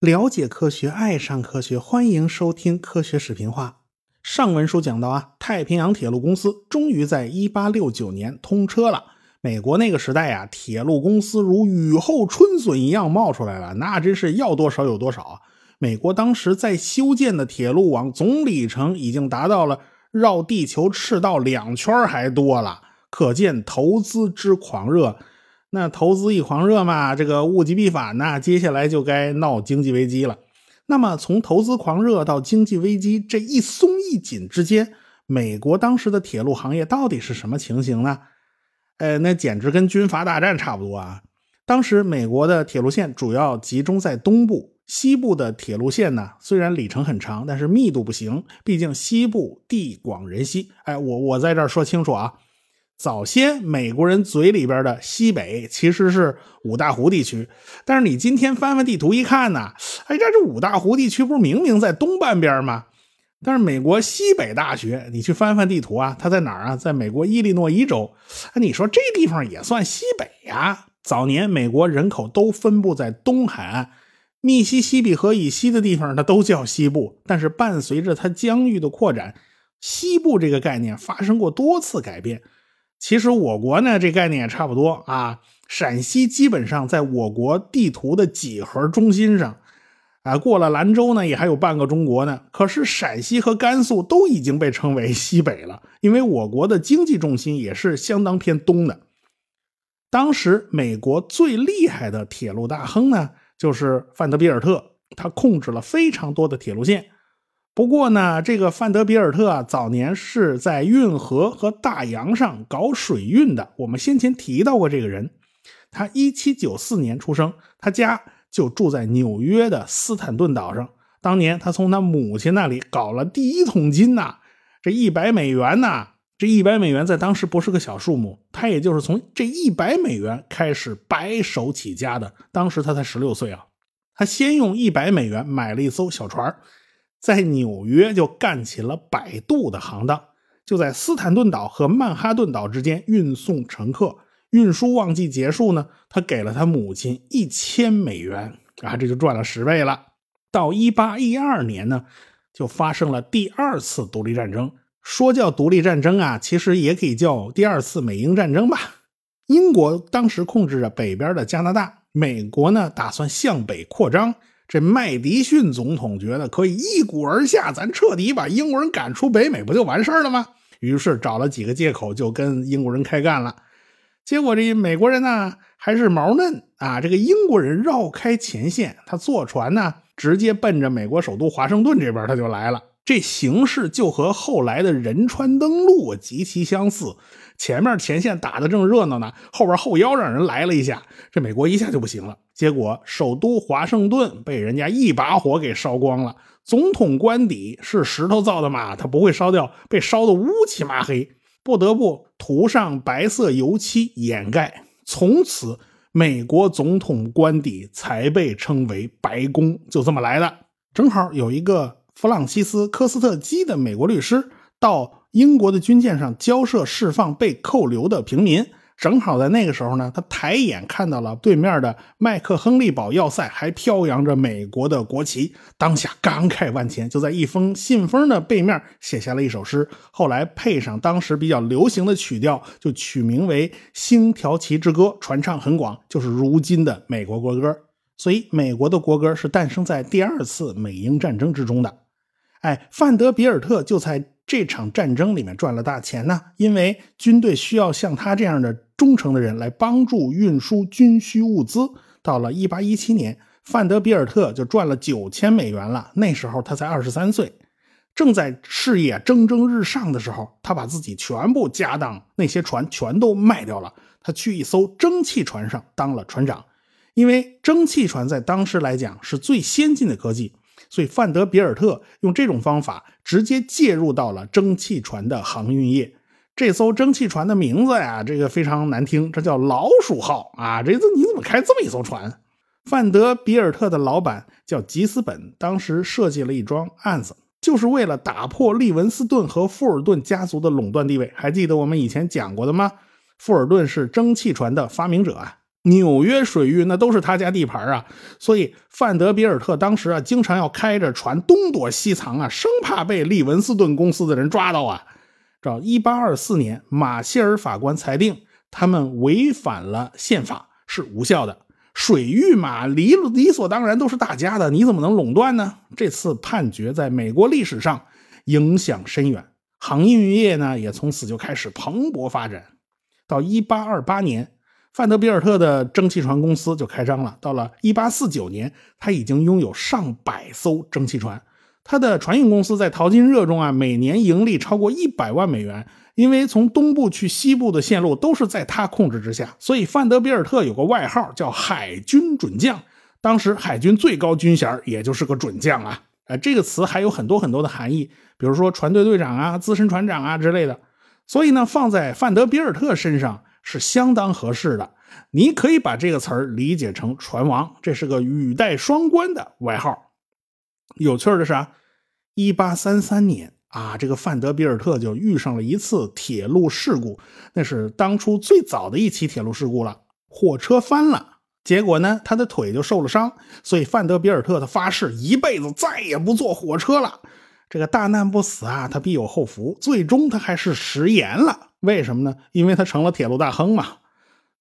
了解科学，爱上科学，欢迎收听科学视频化。上文书讲到啊，太平洋铁路公司终于在1869年通车了。美国那个时代啊，铁路公司如雨后春笋一样冒出来了，那真是要多少有多少啊！美国当时在修建的铁路网总里程已经达到了绕地球赤道两圈还多了，可见投资之狂热。那投资一狂热嘛，这个物极必反呐，接下来就该闹经济危机了。那么从投资狂热到经济危机这一松一紧之间，美国当时的铁路行业到底是什么情形呢？呃，那简直跟军阀大战差不多啊！当时美国的铁路线主要集中在东部，西部的铁路线呢，虽然里程很长，但是密度不行，毕竟西部地广人稀。哎，我我在这儿说清楚啊。早先美国人嘴里边的西北其实是五大湖地区，但是你今天翻翻地图一看呢，哎，这这五大湖地区不是明明在东半边吗？但是美国西北大学，你去翻翻地图啊，它在哪儿啊？在美国伊利诺伊州。你说这地方也算西北呀？早年美国人口都分布在东海岸，密西西比河以西的地方，它都叫西部。但是伴随着它疆域的扩展，西部这个概念发生过多次改变。其实我国呢，这概念也差不多啊。陕西基本上在我国地图的几何中心上，啊，过了兰州呢，也还有半个中国呢。可是陕西和甘肃都已经被称为西北了，因为我国的经济重心也是相当偏东的。当时美国最厉害的铁路大亨呢，就是范德比尔特，他控制了非常多的铁路线。不过呢，这个范德比尔特啊，早年是在运河和大洋上搞水运的。我们先前提到过这个人，他1794年出生，他家就住在纽约的斯坦顿岛上。当年他从他母亲那里搞了第一桶金呐，这一百美元呐，这一百美元在当时不是个小数目。他也就是从这一百美元开始白手起家的。当时他才十六岁啊，他先用一百美元买了一艘小船。在纽约就干起了摆渡的行当，就在斯坦顿岛和曼哈顿岛之间运送乘客。运输旺季结束呢，他给了他母亲一千美元啊，这就赚了十倍了。到一八一二年呢，就发生了第二次独立战争。说叫独立战争啊，其实也可以叫第二次美英战争吧。英国当时控制着北边的加拿大，美国呢打算向北扩张。这麦迪逊总统觉得可以一鼓而下，咱彻底把英国人赶出北美，不就完事儿了吗？于是找了几个借口就跟英国人开干了。结果这美国人呢还是毛嫩啊，这个英国人绕开前线，他坐船呢直接奔着美国首都华盛顿这边他就来了。这形势就和后来的仁川登陆极其相似。前面前线打的正热闹呢，后边后腰让人来了一下，这美国一下就不行了。结果首都华盛顿被人家一把火给烧光了。总统官邸是石头造的嘛，它不会烧掉，被烧得乌漆麻黑，不得不涂上白色油漆掩盖。从此，美国总统官邸才被称为白宫，就这么来的。正好有一个弗朗西斯科斯特基的美国律师到。英国的军舰上交涉释放被扣留的平民，正好在那个时候呢，他抬眼看到了对面的麦克亨利堡要塞还飘扬着美国的国旗，当下感慨万千，就在一封信封的背面写下了一首诗，后来配上当时比较流行的曲调，就取名为《星条旗之歌》，传唱很广，就是如今的美国国歌。所以，美国的国歌是诞生在第二次美英战争之中的。哎，范德比尔特就在。这场战争里面赚了大钱呢，因为军队需要像他这样的忠诚的人来帮助运输军需物资。到了1817年，范德比尔特就赚了九千美元了。那时候他才二十三岁，正在事业蒸蒸日上的时候，他把自己全部家当那些船全都卖掉了。他去一艘蒸汽船上当了船长，因为蒸汽船在当时来讲是最先进的科技。所以，范德比尔特用这种方法直接介入到了蒸汽船的航运业。这艘蒸汽船的名字呀，这个非常难听，这叫“老鼠号”啊！这这你怎么开这么一艘船？范德比尔特的老板叫吉斯本，当时设计了一桩案子，就是为了打破利文斯顿和富尔顿家族的垄断地位。还记得我们以前讲过的吗？富尔顿是蒸汽船的发明者啊，纽约水域那都是他家地盘啊，所以范德比尔特当时啊，经常要开着船东躲西藏啊，生怕被利文斯顿公司的人抓到啊。这一八二四年，马歇尔法官裁定他们违反了宪法，是无效的。水域嘛，理理所当然都是大家的，你怎么能垄断呢？这次判决在美国历史上影响深远，航运业呢也从此就开始蓬勃发展。到一八二八年，范德比尔特的蒸汽船公司就开张了。到了一八四九年，他已经拥有上百艘蒸汽船。他的船运公司在淘金热中啊，每年盈利超过一百万美元。因为从东部去西部的线路都是在他控制之下，所以范德比尔特有个外号叫“海军准将”。当时海军最高军衔也就是个准将啊。呃，这个词还有很多很多的含义，比如说船队队长啊、资深船长啊之类的。所以呢，放在范德比尔特身上是相当合适的。你可以把这个词儿理解成“船王”，这是个语带双关的外号。有趣的是啊，一八三三年。啊，这个范德比尔特就遇上了一次铁路事故，那是当初最早的一起铁路事故了，火车翻了，结果呢，他的腿就受了伤，所以范德比尔特他发誓一辈子再也不坐火车了。这个大难不死啊，他必有后福，最终他还是食言了。为什么呢？因为他成了铁路大亨嘛。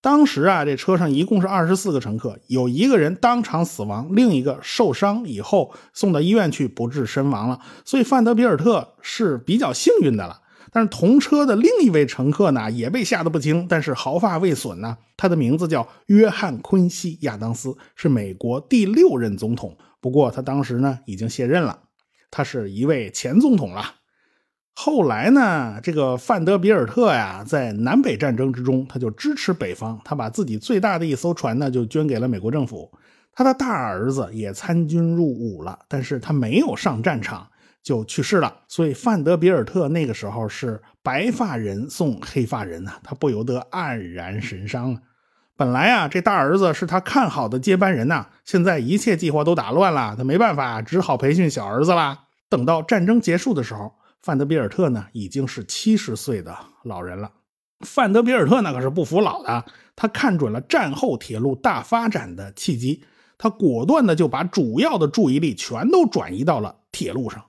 当时啊，这车上一共是二十四个乘客，有一个人当场死亡，另一个受伤以后送到医院去不治身亡了。所以范德比尔特是比较幸运的了。但是同车的另一位乘客呢，也被吓得不轻，但是毫发未损呢。他的名字叫约翰·昆西·亚当斯，是美国第六任总统。不过他当时呢已经卸任了，他是一位前总统了。后来呢，这个范德比尔特呀，在南北战争之中，他就支持北方，他把自己最大的一艘船呢，就捐给了美国政府。他的大儿子也参军入伍了，但是他没有上战场就去世了。所以范德比尔特那个时候是白发人送黑发人呐，他不由得黯然神伤啊。本来啊，这大儿子是他看好的接班人呐，现在一切计划都打乱了，他没办法，只好培训小儿子啦。等到战争结束的时候。范德比尔特呢，已经是七十岁的老人了。范德比尔特那可是不服老的，他看准了战后铁路大发展的契机，他果断的就把主要的注意力全都转移到了铁路上。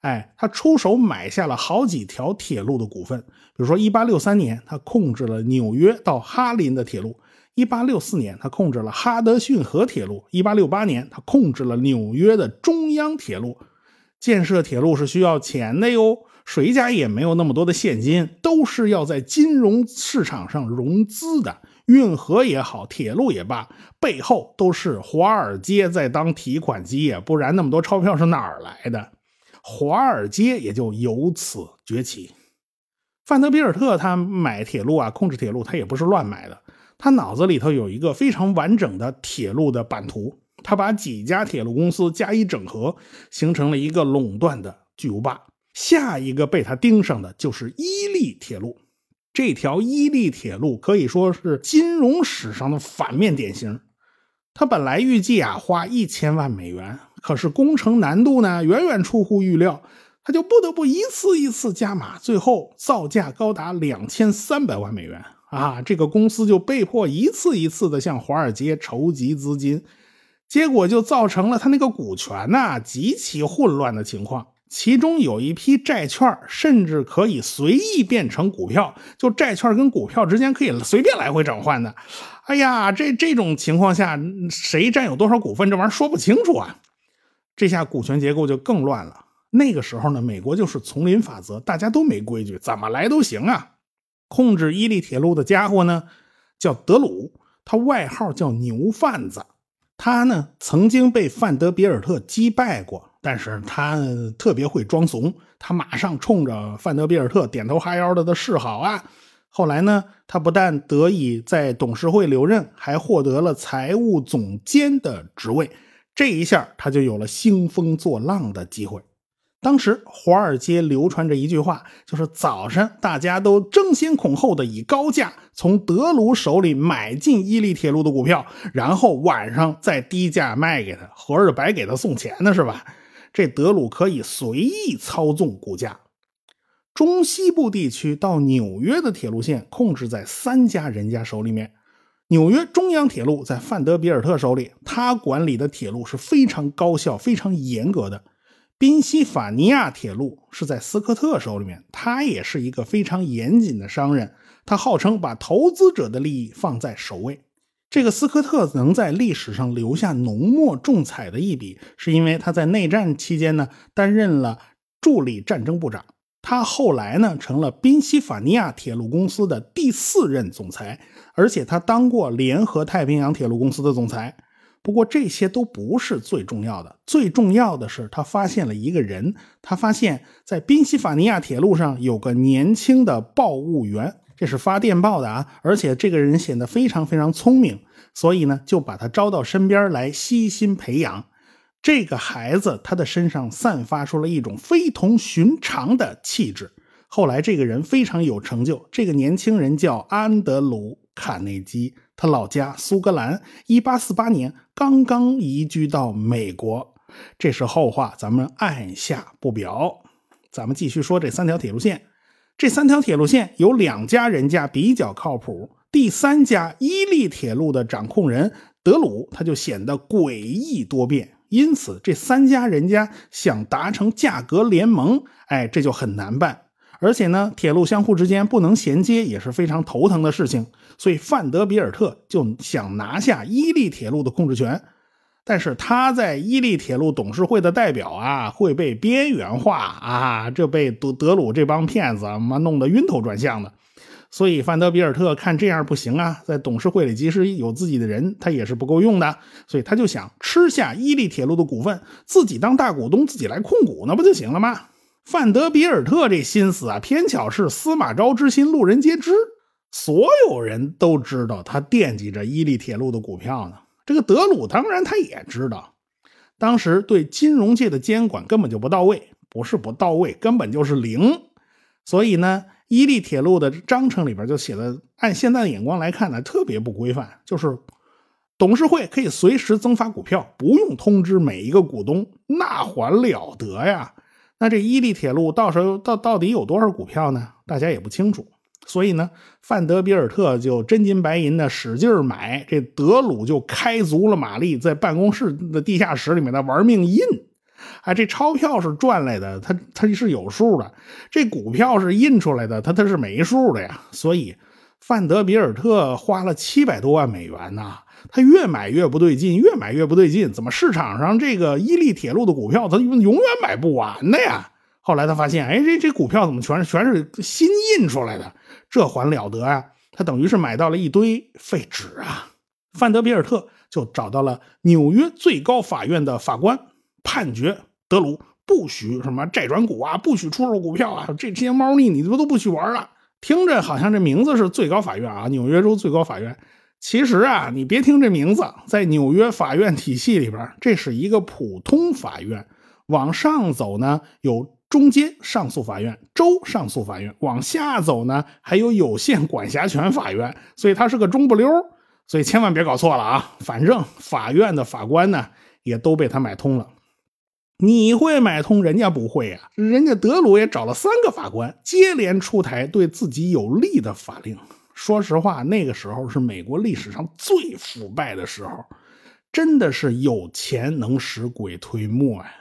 哎，他出手买下了好几条铁路的股份，比如说1863年，他控制了纽约到哈林的铁路；1864年，他控制了哈德逊河铁路；1868年，他控制了纽约的中央铁路。建设铁路是需要钱的哟，谁家也没有那么多的现金，都是要在金融市场上融资的。运河也好，铁路也罢，背后都是华尔街在当提款机呀，不然那么多钞票是哪儿来的？华尔街也就由此崛起。范德比尔特他买铁路啊，控制铁路，他也不是乱买的，他脑子里头有一个非常完整的铁路的版图。他把几家铁路公司加以整合，形成了一个垄断的巨无霸。下一个被他盯上的就是伊利铁路。这条伊利铁路可以说是金融史上的反面典型。他本来预计啊花一千万美元，可是工程难度呢远远出乎预料，他就不得不一次一次加码，最后造价高达两千三百万美元啊！这个公司就被迫一次一次的向华尔街筹集资金。结果就造成了他那个股权呐极其混乱的情况，其中有一批债券甚至可以随意变成股票，就债券跟股票之间可以随便来回转换的。哎呀，这这种情况下，谁占有多少股份，这玩意儿说不清楚啊！这下股权结构就更乱了。那个时候呢，美国就是丛林法则，大家都没规矩，怎么来都行啊。控制伊利铁路的家伙呢，叫德鲁，他外号叫牛贩子。他呢曾经被范德比尔特击败过，但是他特别会装怂，他马上冲着范德比尔特点头哈腰的的示好啊。后来呢，他不但得以在董事会留任，还获得了财务总监的职位，这一下他就有了兴风作浪的机会。当时华尔街流传着一句话，就是早上大家都争先恐后的以高价从德鲁手里买进伊利铁路的股票，然后晚上再低价卖给他，合着白给他送钱呢，是吧？这德鲁可以随意操纵股价。中西部地区到纽约的铁路线控制在三家人家手里面。纽约中央铁路在范德比尔特手里，他管理的铁路是非常高效、非常严格的。宾夕法尼亚铁路是在斯科特手里面，他也是一个非常严谨的商人，他号称把投资者的利益放在首位。这个斯科特能在历史上留下浓墨重彩的一笔，是因为他在内战期间呢担任了助理战争部长。他后来呢，成了宾夕法尼亚铁路公司的第四任总裁，而且他当过联合太平洋铁路公司的总裁。不过这些都不是最重要的，最重要的是他发现了一个人，他发现，在宾夕法尼亚铁路上有个年轻的报务员，这是发电报的啊，而且这个人显得非常非常聪明，所以呢，就把他招到身边来悉心培养。这个孩子，他的身上散发出了一种非同寻常的气质。后来，这个人非常有成就。这个年轻人叫安德鲁·卡内基，他老家苏格兰。一八四八年刚刚移居到美国。这是后话，咱们按下不表。咱们继续说这三条铁路线。这三条铁路线有两家人家比较靠谱，第三家伊利铁路的掌控人德鲁，他就显得诡异多变。因此，这三家人家想达成价格联盟，哎，这就很难办。而且呢，铁路相互之间不能衔接，也是非常头疼的事情。所以，范德比尔特就想拿下伊利铁路的控制权。但是他在伊利铁路董事会的代表啊，会被边缘化啊，这被德德鲁这帮骗子妈弄得晕头转向的。所以范德比尔特看这样不行啊，在董事会里即使有自己的人，他也是不够用的，所以他就想吃下伊利铁路的股份，自己当大股东，自己来控股，那不就行了吗？范德比尔特这心思啊，偏巧是司马昭之心，路人皆知，所有人都知道他惦记着伊利铁路的股票呢。这个德鲁当然他也知道，当时对金融界的监管根本就不到位，不是不到位，根本就是零，所以呢。伊利铁路的章程里边就写的，按现在的眼光来看呢，特别不规范。就是董事会可以随时增发股票，不用通知每一个股东，那还了得呀？那这伊利铁路到时候到到底有多少股票呢？大家也不清楚。所以呢，范德比尔特就真金白银的使劲买，这德鲁就开足了马力，在办公室的地下室里面的玩命印。啊，这钞票是赚来的，它它是有数的；这股票是印出来的，它它是没数的呀。所以，范德比尔特花了七百多万美元呐，他越买越不对劲，越买越不对劲。怎么市场上这个伊利铁路的股票，他永远买不完的呀？后来他发现，哎，这这股票怎么全是全是新印出来的？这还了得啊！他等于是买到了一堆废纸啊！范德比尔特就找到了纽约最高法院的法官。判决德鲁不许什么债转股啊，不许出售股票啊，这些猫腻你他妈都不许玩了。听着好像这名字是最高法院啊，纽约州最高法院。其实啊，你别听这名字，在纽约法院体系里边，这是一个普通法院。往上走呢，有中间上诉法院、州上诉法院；往下走呢，还有有限管辖权法院。所以它是个中不溜所以千万别搞错了啊！反正法院的法官呢，也都被他买通了。你会买通，人家不会啊！人家德鲁也找了三个法官，接连出台对自己有利的法令。说实话，那个时候是美国历史上最腐败的时候，真的是有钱能使鬼推磨呀！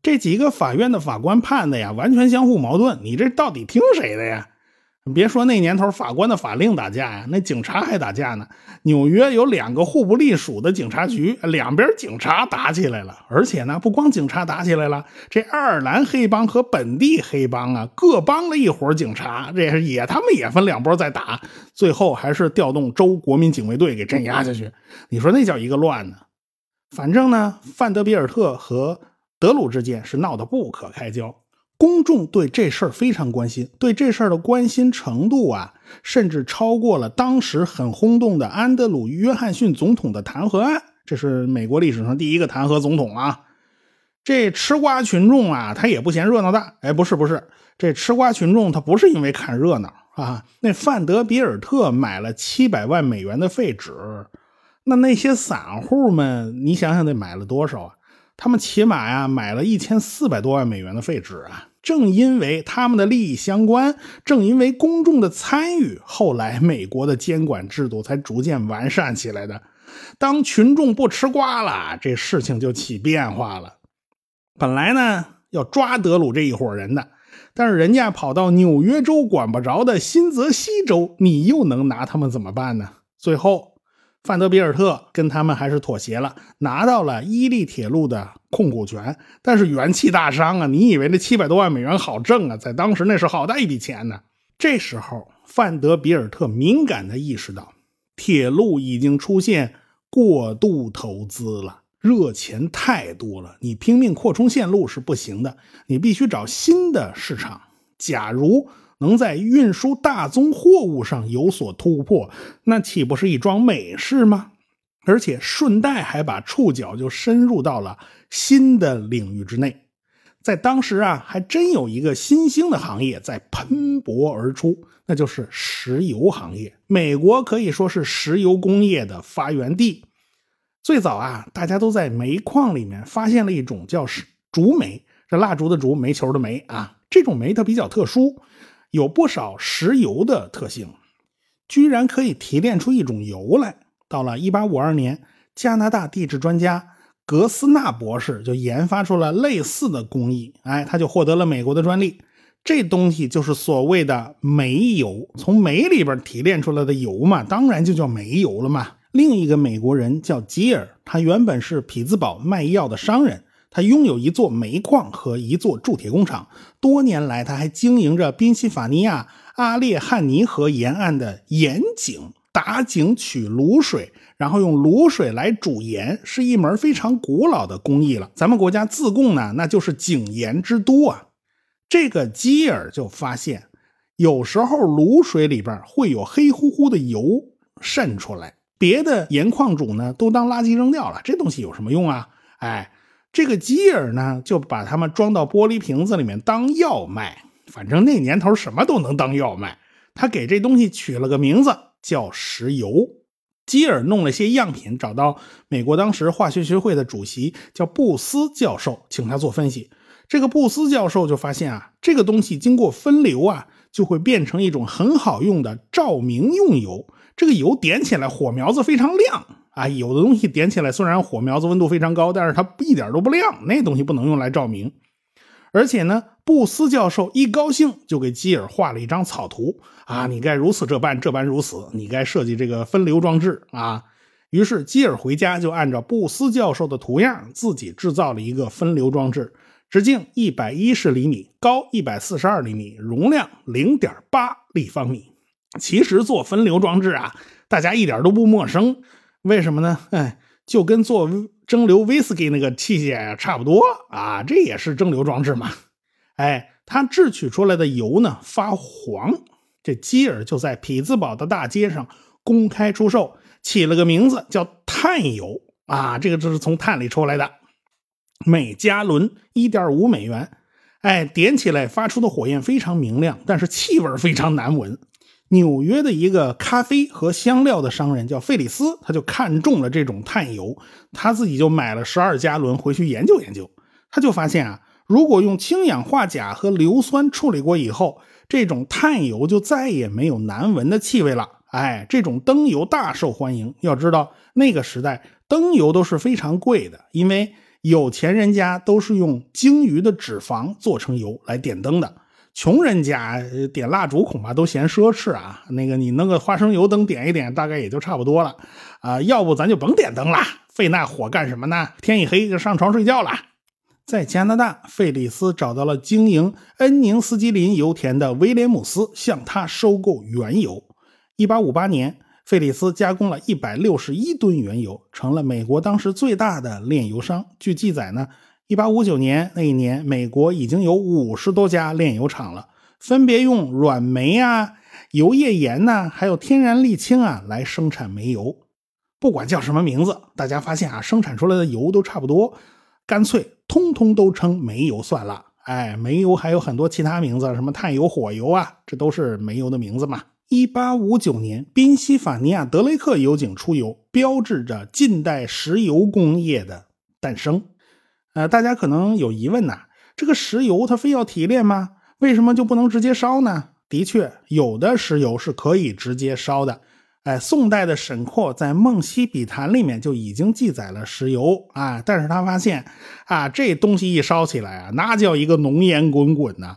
这几个法院的法官判的呀，完全相互矛盾。你这到底听谁的呀？别说那年头法官的法令打架呀，那警察还打架呢。纽约有两个互不隶属的警察局，两边警察打起来了。而且呢，不光警察打起来了，这爱尔兰黑帮和本地黑帮啊，各帮了一伙警察，这也他们也分两波在打。最后还是调动州国民警卫队给镇压下去。你说那叫一个乱呢？反正呢，范德比尔特和德鲁之间是闹得不可开交。公众对这事儿非常关心，对这事儿的关心程度啊，甚至超过了当时很轰动的安德鲁·约翰逊总统的弹劾案。这是美国历史上第一个弹劾总统啊！这吃瓜群众啊，他也不嫌热闹大。哎，不是不是，这吃瓜群众他不是因为看热闹啊。那范德比尔特买了七百万美元的废纸，那那些散户们，你想想得买了多少啊？他们起码呀买了一千四百多万美元的废纸啊！正因为他们的利益相关，正因为公众的参与，后来美国的监管制度才逐渐完善起来的。当群众不吃瓜了，这事情就起变化了。本来呢要抓德鲁这一伙人的，但是人家跑到纽约州管不着的新泽西州，你又能拿他们怎么办呢？最后。范德比尔特跟他们还是妥协了，拿到了伊利铁路的控股权，但是元气大伤啊！你以为那七百多万美元好挣啊？在当时那是好大一笔钱呢。这时候，范德比尔特敏感地意识到，铁路已经出现过度投资了，热钱太多了，你拼命扩充线路是不行的，你必须找新的市场。假如能在运输大宗货物上有所突破，那岂不是一桩美事吗？而且顺带还把触角就深入到了新的领域之内。在当时啊，还真有一个新兴的行业在喷薄而出，那就是石油行业。美国可以说是石油工业的发源地。最早啊，大家都在煤矿里面发现了一种叫竹煤，这蜡烛的烛，煤球的煤啊，这种煤它比较特殊。有不少石油的特性，居然可以提炼出一种油来。到了1852年，加拿大地质专家格斯纳博士就研发出了类似的工艺，哎，他就获得了美国的专利。这东西就是所谓的煤油，从煤里边提炼出来的油嘛，当然就叫煤油了嘛。另一个美国人叫吉尔，他原本是匹兹堡卖药的商人。他拥有一座煤矿和一座铸铁工厂，多年来他还经营着宾夕法尼亚阿列汉尼河沿岸的盐井，打井取卤水，然后用卤水来煮盐，是一门非常古老的工艺了。咱们国家自贡呢，那就是井盐之都啊。这个基尔就发现，有时候卤水里边会有黑乎乎的油渗出来，别的盐矿主呢都当垃圾扔掉了，这东西有什么用啊？哎。这个基尔呢，就把它们装到玻璃瓶子里面当药卖。反正那年头什么都能当药卖。他给这东西取了个名字叫石油。基尔弄了些样品，找到美国当时化学学会的主席叫布斯教授，请他做分析。这个布斯教授就发现啊，这个东西经过分流啊，就会变成一种很好用的照明用油。这个油点起来火苗子非常亮。啊，有的东西点起来，虽然火苗子温度非常高，但是它一点都不亮。那东西不能用来照明。而且呢，布斯教授一高兴就给基尔画了一张草图啊，你该如此这般，这般如此，你该设计这个分流装置啊。于是基尔回家就按照布斯教授的图样，自己制造了一个分流装置，直径一百一十厘米，高一百四十二厘米，容量零点八立方米。其实做分流装置啊，大家一点都不陌生。为什么呢？哎，就跟做蒸馏威士忌那个器械差不多啊，这也是蒸馏装置嘛。哎，它制取出来的油呢发黄，这基尔就在匹兹堡的大街上公开出售，起了个名字叫碳油啊，这个就是从碳里出来的，每加仑一点五美元。哎，点起来发出的火焰非常明亮，但是气味非常难闻。纽约的一个咖啡和香料的商人叫费里斯，他就看中了这种碳油，他自己就买了十二加仑回去研究研究。他就发现啊，如果用氢氧化钾和硫酸处理过以后，这种碳油就再也没有难闻的气味了。哎，这种灯油大受欢迎。要知道那个时代灯油都是非常贵的，因为有钱人家都是用鲸鱼的脂肪做成油来点灯的。穷人家点蜡烛恐怕都嫌奢侈啊！那个你弄个花生油灯点一点，大概也就差不多了啊。要不咱就甭点灯了，费那火干什么呢？天一黑就上床睡觉了。在加拿大，费里斯找到了经营恩宁斯基林油田的威廉姆斯，向他收购原油。一八五八年，费里斯加工了一百六十一吨原油，成了美国当时最大的炼油商。据记载呢。一八五九年那一年，美国已经有五十多家炼油厂了，分别用软煤啊、油页岩呐，还有天然沥青啊来生产煤油。不管叫什么名字，大家发现啊，生产出来的油都差不多，干脆通通都称煤油算了。哎，煤油还有很多其他名字，什么碳油、火油啊，这都是煤油的名字嘛。一八五九年，宾夕法尼亚德雷克油井出油，标志着近代石油工业的诞生。呃，大家可能有疑问呐，这个石油它非要提炼吗？为什么就不能直接烧呢？的确，有的石油是可以直接烧的。哎，宋代的沈括在《梦溪笔谈》里面就已经记载了石油啊，但是他发现啊，这东西一烧起来啊，那叫一个浓烟滚滚呐。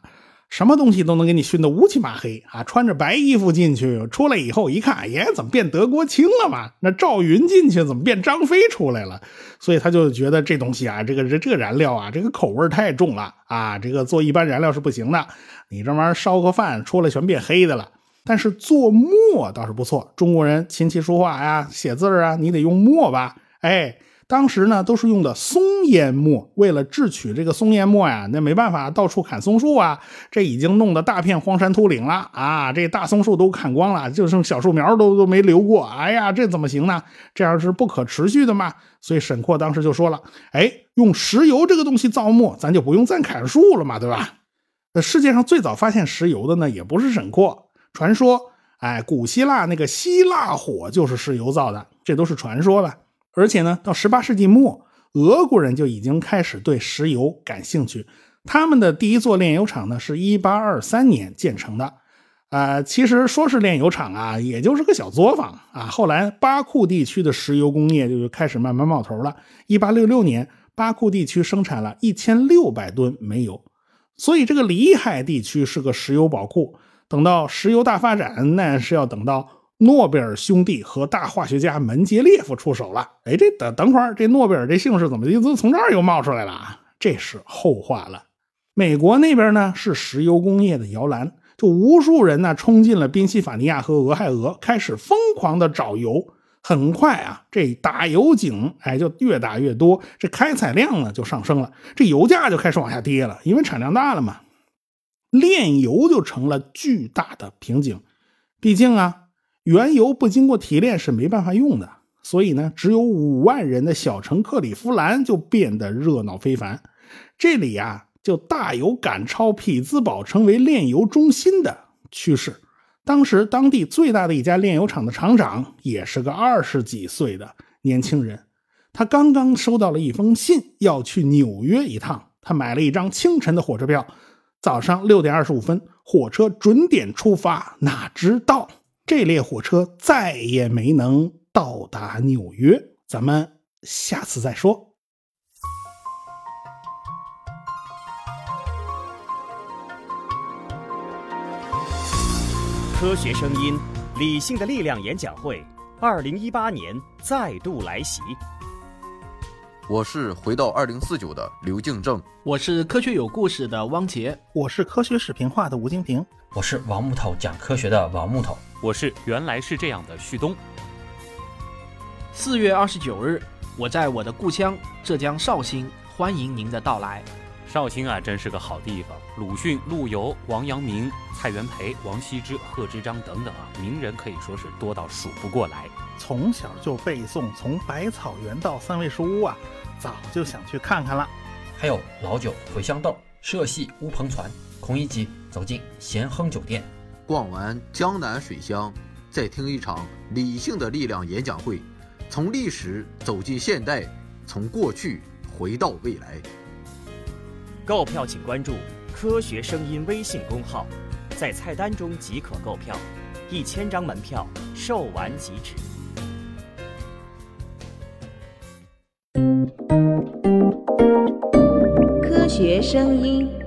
什么东西都能给你熏得乌漆麻黑啊！穿着白衣服进去，出来以后一看，耶，怎么变德国青了嘛？那赵云进去怎么变张飞出来了？所以他就觉得这东西啊，这个这这个燃料啊，这个口味太重了啊！这个做一般燃料是不行的，你这玩意儿烧个饭出来全变黑的了。但是做墨倒是不错，中国人琴棋书画呀、写字啊，你得用墨吧？哎。当时呢，都是用的松烟墨。为了制取这个松烟墨呀，那没办法，到处砍松树啊。这已经弄得大片荒山秃岭了啊！这大松树都砍光了，就剩小树苗都都没留过。哎呀，这怎么行呢？这样是不可持续的嘛。所以沈括当时就说了：“哎，用石油这个东西造墨，咱就不用再砍树了嘛，对吧？”那世界上最早发现石油的呢，也不是沈括。传说，哎，古希腊那个希腊火就是石油造的，这都是传说了。而且呢，到十八世纪末，俄国人就已经开始对石油感兴趣。他们的第一座炼油厂呢，是一八二三年建成的。啊，其实说是炼油厂啊，也就是个小作坊啊。后来巴库地区的石油工业就开始慢慢冒头了。一八六六年，巴库地区生产了一千六百吨煤油，所以这个里海地区是个石油宝库。等到石油大发展，那是要等到。诺贝尔兄弟和大化学家门捷列夫出手了。哎，这等等会儿，这诺贝尔这姓氏怎么就从这儿又冒出来了啊？这是后话了。美国那边呢是石油工业的摇篮，就无数人呢冲进了宾夕法尼亚和俄亥俄，开始疯狂的找油。很快啊，这打油井哎就越打越多，这开采量呢就上升了，这油价就开始往下跌了，因为产量大了嘛。炼油就成了巨大的瓶颈，毕竟啊。原油不经过提炼是没办法用的，所以呢，只有五万人的小城克里夫兰就变得热闹非凡。这里啊，就大有赶超匹兹堡成为炼油中心的趋势。当时当地最大的一家炼油厂的厂长也是个二十几岁的年轻人，他刚刚收到了一封信，要去纽约一趟。他买了一张清晨的火车票，早上六点二十五分，火车准点出发。哪知道。这列火车再也没能到达纽约，咱们下次再说。科学声音，理性的力量演讲会，二零一八年再度来袭。我是回到二零四九的刘敬正，我是科学有故事的汪杰，我是科学视频化的吴金平，我是王木头讲科学的王木头。我是原来是这样的旭东。四月二十九日，我在我的故乡浙江绍兴，欢迎您的到来。绍兴啊，真是个好地方。鲁迅、陆游、王阳明、蔡元培、王羲之、贺知章等等啊，名人可以说是多到数不过来。从小就背诵，从百草园到三味书屋啊，早就想去看看了。还有老酒、茴香豆、社戏、乌篷船。孔乙己走进咸亨酒店。逛完江南水乡，再听一场理性的力量演讲会，从历史走进现代，从过去回到未来。购票请关注“科学声音”微信公号，在菜单中即可购票，一千张门票售完即止。科学声音。